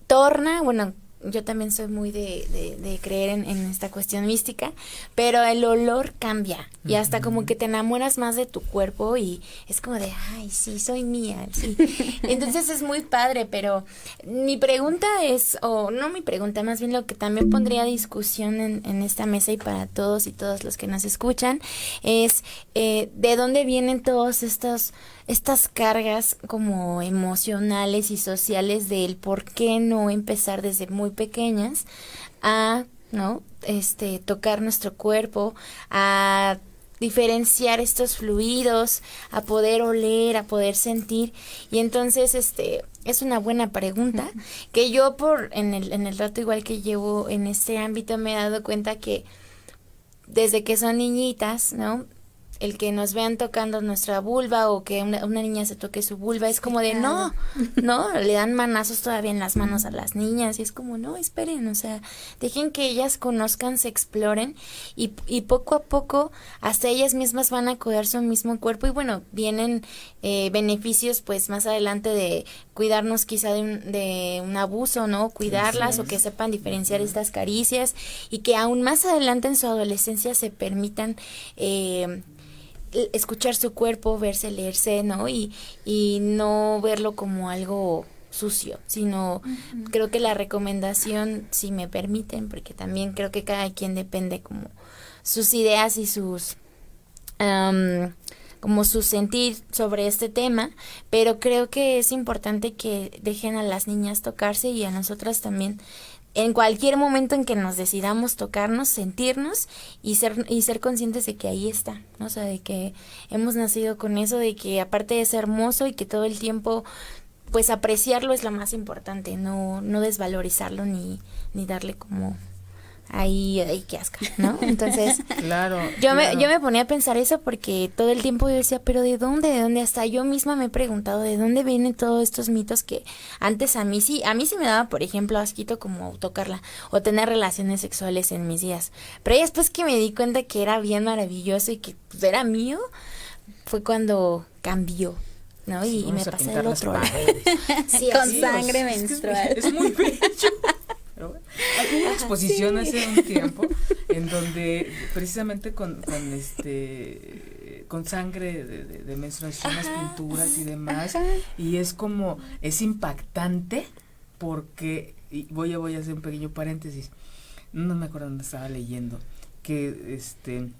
torna, bueno, yo también soy muy de, de, creer en, esta cuestión mística, pero el olor cambia y hasta como que te enamoras más de tu cuerpo y es como de, ay, sí, soy mía, sí. Entonces es muy padre, pero mi pregunta es, o no mi pregunta, más bien lo que también pondría a discusión en, en esta mesa y para todos y todos los que nos escuchan, es eh, de dónde vienen todos estos estas cargas como emocionales y sociales del por qué no empezar desde muy pequeñas a, ¿no? Este, tocar nuestro cuerpo, a diferenciar estos fluidos, a poder oler, a poder sentir. Y entonces, este, es una buena pregunta que yo por, en el, en el rato igual que llevo en este ámbito me he dado cuenta que desde que son niñitas, ¿no? El que nos vean tocando nuestra vulva o que una, niña se toque su vulva es como de no, no, le dan manazos todavía en las manos a las niñas y es como no, esperen, o sea, dejen que ellas conozcan, se exploren y, y poco a poco hasta ellas mismas van a cuidar su mismo cuerpo y bueno, vienen eh, beneficios pues más adelante de cuidarnos quizá de un, de un abuso, ¿no? Cuidarlas o que sepan diferenciar estas caricias y que aún más adelante en su adolescencia se permitan eh, escuchar su cuerpo, verse, leerse, ¿no? Y, y no verlo como algo sucio, sino creo que la recomendación, si me permiten, porque también creo que cada quien depende como sus ideas y sus como su sentir sobre este tema, pero creo que es importante que dejen a las niñas tocarse y a nosotras también en cualquier momento en que nos decidamos tocarnos, sentirnos y ser y ser conscientes de que ahí está, ¿no? o sea, de que hemos nacido con eso, de que aparte ser hermoso y que todo el tiempo pues apreciarlo es lo más importante, no no desvalorizarlo ni ni darle como ahí, ahí qué asco, ¿no? Entonces, claro, yo me yo me ponía a pensar eso porque todo el tiempo yo decía, pero ¿de dónde? ¿De dónde? Hasta yo misma me he preguntado de dónde vienen todos estos mitos que antes a mí sí, a mí sí me daba, por ejemplo, asquito como tocarla o tener relaciones sexuales en mis días. Pero después que me di cuenta que era bien maravilloso y que pues, era mío, fue cuando cambió. ¿no? Y, me pasé del otro lado. Con sangre menstrual. Es, muy bello. Hay una exposición hace un tiempo en donde precisamente con, con este con sangre de, de, menstruación, las pinturas y demás, y es como, es impactante porque, y voy a, voy a hacer un pequeño paréntesis, no me acuerdo dónde estaba leyendo, que este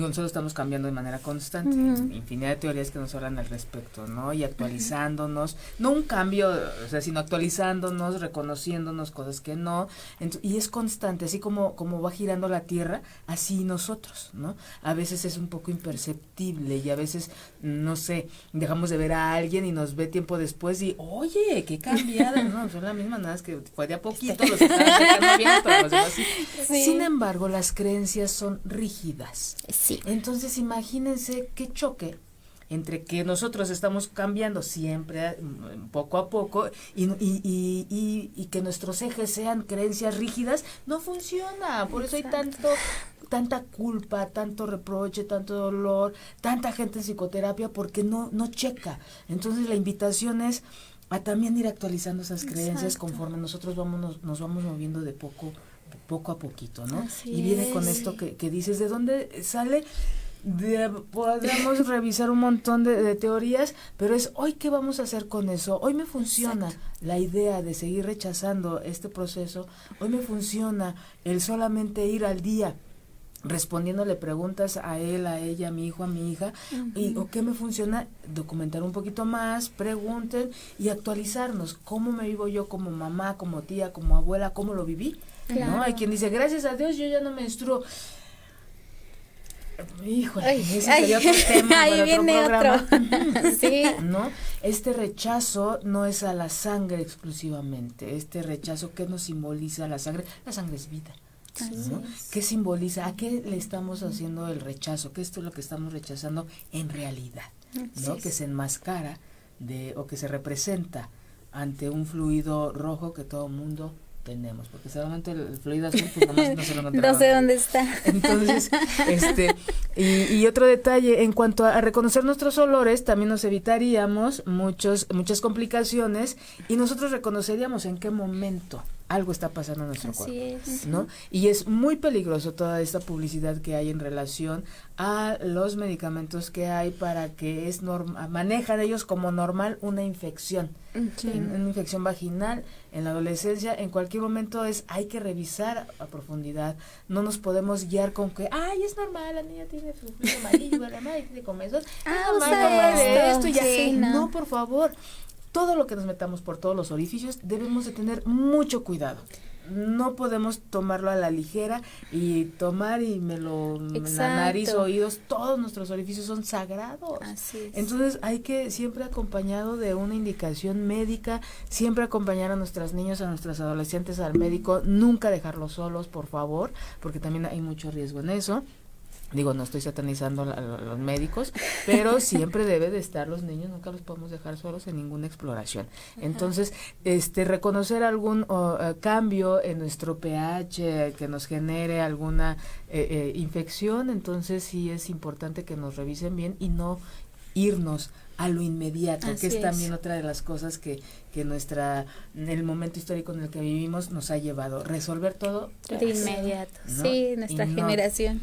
nosotros estamos cambiando de manera constante, infinidad de teorías que nos hablan al respecto, ¿no? Y actualizándonos, no un cambio, o sea, sino actualizándonos, reconociéndonos cosas que no, y es constante, así como, como va girando la Tierra, así nosotros, ¿no? A veces es un poco imperceptible y a veces, no sé, dejamos de ver a alguien y nos ve tiempo después y, oye, qué cambiada, ¿no? Son la misma, nada, es que fue de a poquito, los bien, pero los demás Sin embargo, las creencias son rígidas. Entonces imagínense qué choque entre que nosotros estamos cambiando siempre mm, poco a poco y, y, y, y, que nuestros ejes sean creencias rígidas, no funciona. Por eso hay tanto tanta culpa, tanto reproche, tanto dolor, tanta gente en psicoterapia porque no no checa. Entonces la invitación es a también ir actualizando esas creencias conforme nosotros vamos nos, vamos moviendo de poco poco a poquito, ¿no? y viene con esto que, que dices, ¿de dónde sale? De, podemos revisar un montón de, teorías, pero es hoy qué vamos a hacer con eso. Hoy me funciona la idea de seguir rechazando este proceso. Hoy me funciona el solamente ir al día respondiéndole preguntas a él, a ella, a mi hijo, a mi hija, y o qué me funciona, documentar un poquito más, pregunten y actualizarnos, cómo me vivo yo como mamá, como tía, como abuela, cómo lo viví, ¿no? Hay quien dice, gracias a Dios yo ya no menstruo. Híjole, ese sería otro tema ahí viene otro. sí. ¿No? Este rechazo no es a la sangre exclusivamente. Este rechazo, ¿qué nos simboliza la sangre? La sangre es vida. ¿Qué simboliza? ¿A qué le estamos haciendo el rechazo? ¿Qué es lo que estamos rechazando en realidad? ¿No? Que se enmascara de, o que se representa ante un fluido rojo que todo mundo tenemos, porque solamente el fluido azul pues no se lo No sé dónde está. Entonces, este, y, y, otro detalle, en cuanto a, reconocer nuestros olores, también nos evitaríamos muchos, muchas complicaciones y nosotros reconoceríamos en qué momento algo está pasando en nuestro cuerpo, ¿no? Y es muy peligroso toda esta publicidad que hay en relación a los medicamentos que hay para que es normal, manejan ellos como normal una infección, una infección vaginal en la adolescencia, en cualquier momento es hay que revisar a profundidad, no nos podemos guiar con que, ay, es normal, la niña tiene su amarillo, la madre tiene comezón, ah, es normal, esto, ya, no. no, por favor, todo lo que nos metamos por todos los orificios debemos de tener mucho cuidado no podemos tomarlo a la ligera y tomar y me lo la nariz, oídos, todos nuestros orificios son sagrados. Entonces hay que siempre acompañado de una indicación médica, siempre acompañar a nuestras niños, a nuestras adolescentes al médico, nunca dejarlos solos, por favor, porque también hay mucho riesgo en eso. Digo, no estoy satanizando a, los médicos, pero siempre debe de estar los niños, nunca los podemos dejar solos en ninguna exploración. Entonces, este reconocer algún eh, cambio en nuestro pH que nos genere alguna eh, eh, infección, entonces sí es importante que nos revisen bien y no irnos a lo inmediato, que es, también otra de las cosas que, que nuestra, en el momento histórico en el que vivimos nos ha llevado. Resolver todo de inmediato, sí, nuestra generación.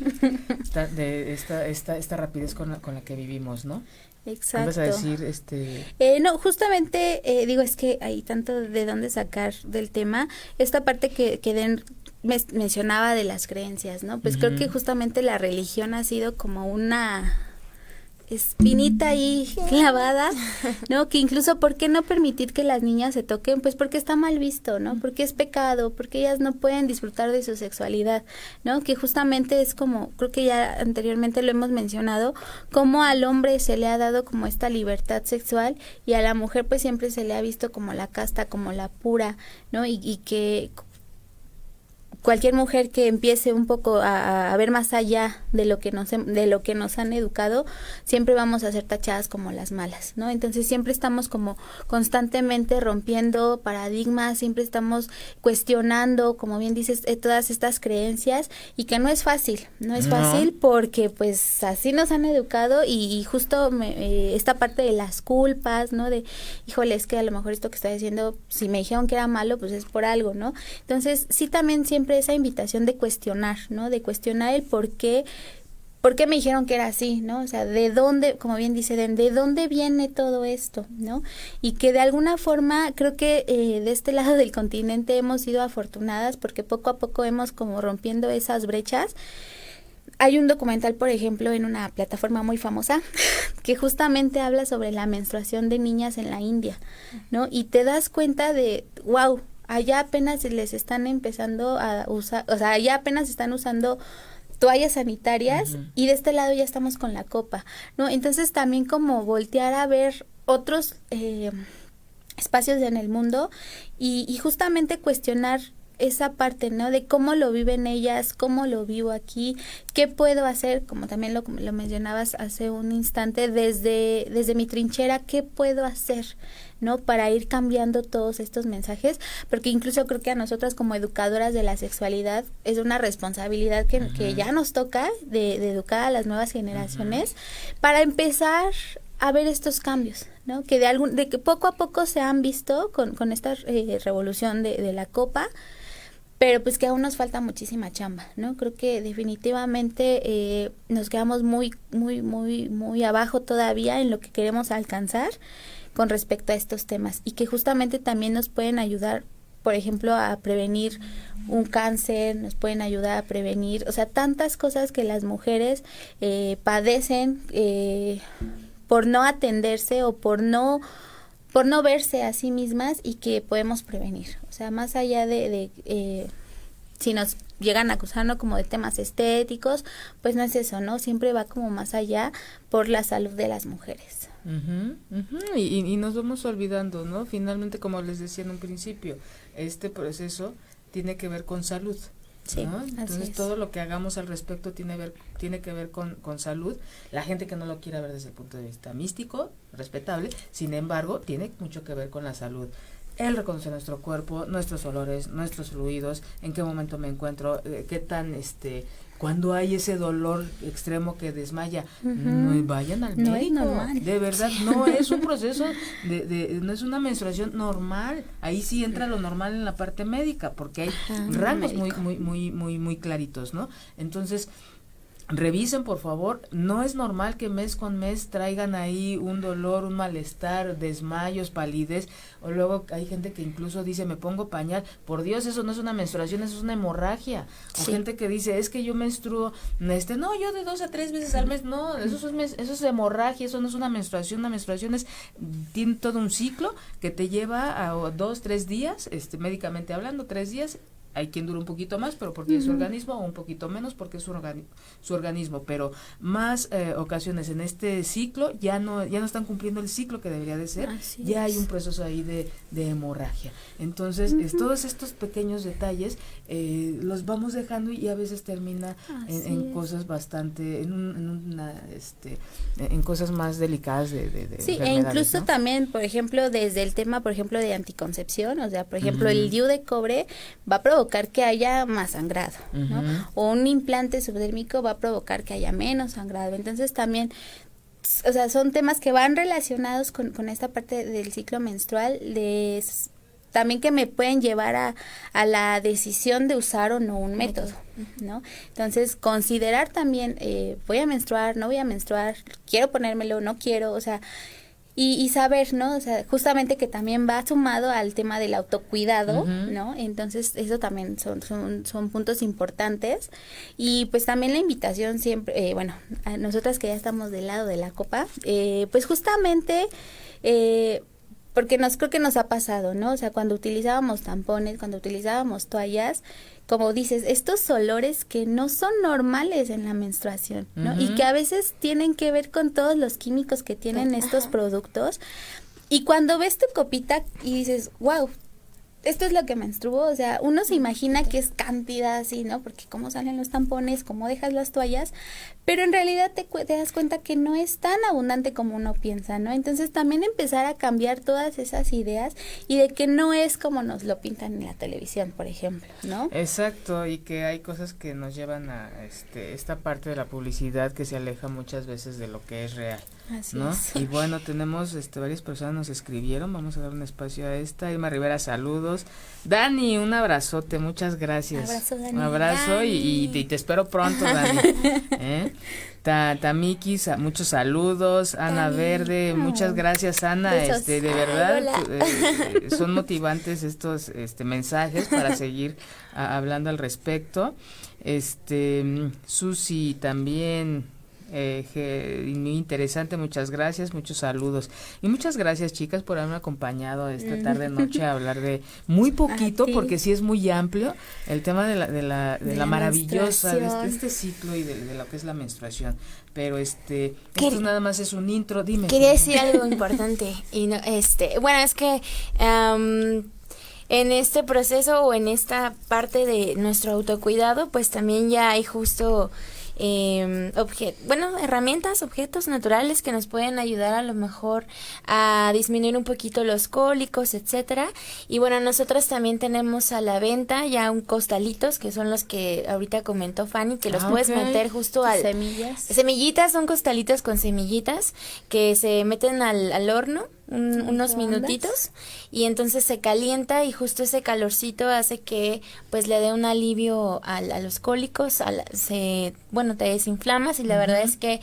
Esta, de esta, esta, esta rapidez con la, con la que vivimos, ¿no? Exacto. vas a decir, este? Eh, no, justamente, eh, digo, es que hay tanto de dónde sacar del tema. Esta parte que, que Den mencionaba de las creencias, ¿no? Pues creo que justamente la religión ha sido como una espinita ahí clavada, ¿no? Que incluso, ¿por qué no permitir que las niñas se toquen? Pues porque está mal visto, ¿no? Porque es pecado, porque ellas no pueden disfrutar de su sexualidad, ¿no? Que justamente es como, creo que ya anteriormente lo hemos mencionado, como al hombre se le ha dado como esta libertad sexual y a la mujer pues siempre se le ha visto como la casta, como la pura, ¿no? Y, y que cualquier mujer que empiece un poco a, ver más allá de lo que nos de lo que nos han educado siempre vamos a ser tachadas como las malas no entonces siempre estamos como constantemente rompiendo paradigmas siempre estamos cuestionando como bien dices eh, todas estas creencias y que no es fácil no es fácil porque pues así nos han educado y, justo eh, esta parte de las culpas no de híjole es que a lo mejor esto que estoy diciendo si me dijeron que era malo pues es por algo no entonces sí también siempre esa invitación de cuestionar, ¿no? De cuestionar el por qué, por qué me dijeron que era así, ¿no? O sea, de dónde, como bien dice de dónde viene todo esto, ¿no? Y que de alguna forma creo que eh, de este lado del continente hemos sido afortunadas porque poco a poco hemos como rompiendo esas brechas hay un documental, por ejemplo, en una plataforma muy famosa que justamente habla sobre la menstruación de niñas en la India, ¿no? Y te das cuenta de, wow, allá apenas les están empezando a usar, o sea, allá apenas están usando toallas sanitarias y de este lado ya estamos con la copa, ¿no? Entonces también como voltear a ver otros eh, espacios en el mundo y, y justamente cuestionar esa parte, ¿no? De cómo lo viven ellas, cómo lo vivo aquí, qué puedo hacer, como también lo, lo mencionabas hace un instante, desde, desde mi trinchera, qué puedo hacer, ¿no? Para ir cambiando todos estos mensajes, porque incluso creo que a nosotras como educadoras de la sexualidad es una responsabilidad que, que ya nos toca de, de, educar a las nuevas generaciones para empezar a ver estos cambios, ¿no? Que de algún, de que poco a poco se han visto con, con esta eh, revolución de, de la copa, pero pues que aún nos falta muchísima chamba, ¿no? Creo que definitivamente eh, nos quedamos muy, muy, muy, muy abajo todavía en lo que queremos alcanzar con respecto a estos temas y que justamente también nos pueden ayudar, por ejemplo, a prevenir un cáncer, nos pueden ayudar a prevenir, o sea, tantas cosas que las mujeres eh, padecen eh, por no atenderse o por no por no verse a sí mismas y que podemos prevenir. O sea, más allá de, eh, si nos llegan a acusarnos como de temas estéticos, pues no es eso, ¿no? Siempre va como más allá por la salud de las mujeres. Y, y, nos vamos olvidando, ¿no? Finalmente, como les decía en un principio, este proceso tiene que ver con salud. Entonces todo lo que hagamos al respecto tiene, ver, tiene que ver con, con, salud. La gente que no lo quiera ver desde el punto de vista místico, respetable, sin embargo, tiene mucho que ver con la salud. El reconocer nuestro cuerpo, nuestros olores, nuestros fluidos, en qué momento me encuentro, eh, qué tan este cuando hay ese dolor extremo que desmaya, no vayan al médico. de verdad, no es un proceso de, de, no es una menstruación normal. Ahí sí entra lo normal en la parte médica, porque hay rangos muy, muy, muy, muy, muy claritos, ¿no? Entonces, revisen por favor, no es normal que mes con mes traigan ahí un dolor, un malestar, desmayos, palidez, o luego hay gente que incluso dice me pongo pañal, por Dios eso no es una menstruación, eso es una hemorragia, o gente que dice es que yo menstruo, este, no, yo de dos a tres veces al mes, no, eso es, eso es hemorragia, eso no es una menstruación, una menstruación es, tiene todo un ciclo que te lleva a dos, tres días, este, médicamente hablando, tres días, hay quien dura un poquito más, pero porque es su organismo, o un poquito menos porque es su, su organismo, pero más eh, ocasiones en este ciclo ya no ya no están cumpliendo el ciclo que debería de ser, ya hay un proceso ahí de, de hemorragia. Entonces, todos estos pequeños detalles eh, los vamos dejando y a veces termina en, cosas bastante, en, una, este, en cosas más delicadas de, de, Sí, e incluso también, por ejemplo, desde el tema, por ejemplo, de anticoncepción, o sea, por ejemplo, el DIU de cobre va a provocar que haya más sangrado, ¿no? O un implante subdérmico va a provocar que haya menos sangrado. Entonces también o sea, son temas que van relacionados con, con esta parte del ciclo menstrual, de también que me pueden llevar a, a la decisión de usar o no un método, ¿no? Entonces, considerar también, eh, voy a menstruar, no voy a menstruar, quiero ponérmelo, no quiero, o sea, y, saber, ¿no? O sea, justamente que también va sumado al tema del autocuidado, ¿no? Entonces, eso también son, son, son puntos importantes. Y pues también la invitación siempre, eh, bueno, a nosotras que ya estamos del lado de la copa, eh, pues justamente... Eh, porque nos creo que nos ha pasado, ¿no? O sea, cuando utilizábamos tampones, cuando utilizábamos toallas, como dices, estos olores que no son normales en la menstruación, ¿no? Y que a veces tienen que ver con todos los químicos que tienen estos productos. Y cuando ves tu copita y dices, wow, esto es lo que menstruo, o sea, uno se imagina que es cantidad así, ¿no? Porque cómo salen los tampones, cómo dejas las toallas, pero en realidad te, te, das cuenta que no es tan abundante como uno piensa, ¿no? Entonces también empezar a cambiar todas esas ideas y de que no es como nos lo pintan en la televisión, por ejemplo, ¿no? Exacto, y que hay cosas que nos llevan a este, esta parte de la publicidad que se aleja muchas veces de lo que es real. Así ¿no? Es. Y bueno, tenemos este, varias personas nos escribieron, vamos a dar un espacio a esta. Irma Rivera, saludos. Dani, un abrazote, muchas gracias. Abrazo, Dani. Un abrazo Y, y, te espero pronto, Dani. ¿Eh? Ta, Tamiki, muchos saludos. Ana Verde, muchas gracias, Ana. Este, de verdad, eh, son motivantes estos este, mensajes para seguir hablando al respecto. Este, Susi también, eh, muy interesante, muchas gracias, muchos saludos. Y muchas gracias, chicas, por haberme acompañado esta tarde noche a hablar de muy poquito, porque sí es muy amplio, el tema de la, de la, de, la, maravillosa, de este, este, ciclo y de, lo que es la menstruación. Pero este, esto nada más es un intro, dime. Quería decir algo importante. y no, este, bueno, es que en este proceso o en esta parte de nuestro autocuidado, pues también ya hay justo eh, bueno, herramientas, objetos naturales que nos pueden ayudar a lo mejor a disminuir un poquito los cólicos, etcétera. Y bueno, nosotros también tenemos a la venta ya un costalitos, que son los que ahorita comentó Fanny, que los ah, puedes meter justo al... Semillas. Semillitas, son costalitos con semillitas que se meten al, al horno unos minutitos y entonces se calienta y justo ese calorcito hace que pues le dé un alivio a, los cólicos, se, bueno, te desinflamas y la verdad es que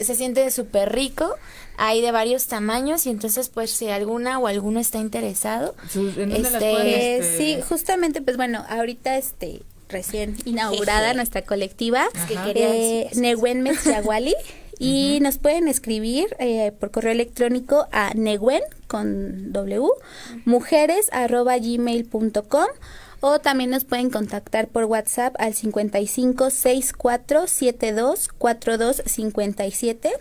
se siente súper rico, hay de varios tamaños y entonces pues si alguna o alguno está interesado, este, este, sí, justamente pues bueno, ahorita este recién inaugurada nuestra colectiva, eh, Newen y nos pueden escribir eh, por correo electrónico a neguen con w mujeres arroba gmail.com o también nos pueden contactar por WhatsApp al 55 64 72 42 57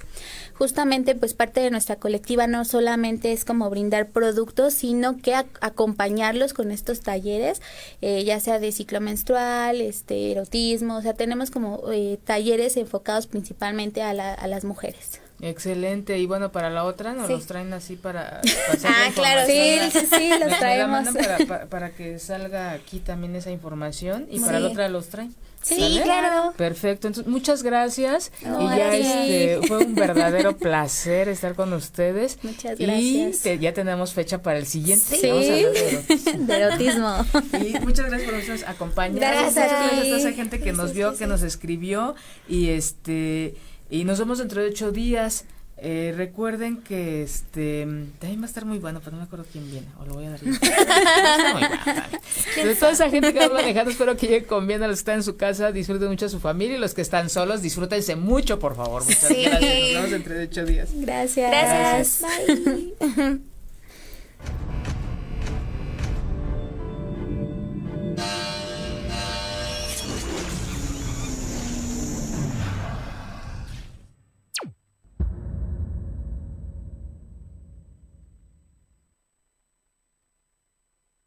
justamente pues parte de nuestra colectiva no solamente es como brindar productos, sino que acompañarlos con estos talleres, eh, ya sea de ciclo menstrual, este, erotismo, o sea, tenemos como eh, talleres enfocados principalmente a, la, a las mujeres. Excelente, y bueno, para la otra nos los traen así para... ah, claro, sí, sí, sí, los traemos. para, para, que salga aquí también esa información y para la otra los traen. Sí, claro. Perfecto, entonces muchas gracias y ya este fue un verdadero placer estar con ustedes. Muchas gracias. Y ya tenemos fecha para el siguiente. Sí, de, erotismo. Y muchas gracias por acompañarnos. Gracias a toda esa gente que nos vio, que nos escribió y este y nos vemos dentro de ocho días. Eh, recuerden que este también va a estar muy bueno, pero no me acuerdo quién viene, o lo voy a dar. De toda esa gente que va manejando, espero que llegue con bien a los que están en su casa, disfruten mucho a su familia y los que están solos, disfrútense mucho, por favor. Muchas gracias. Nos vemos dentro de ocho días. Gracias. Gracias. Bye.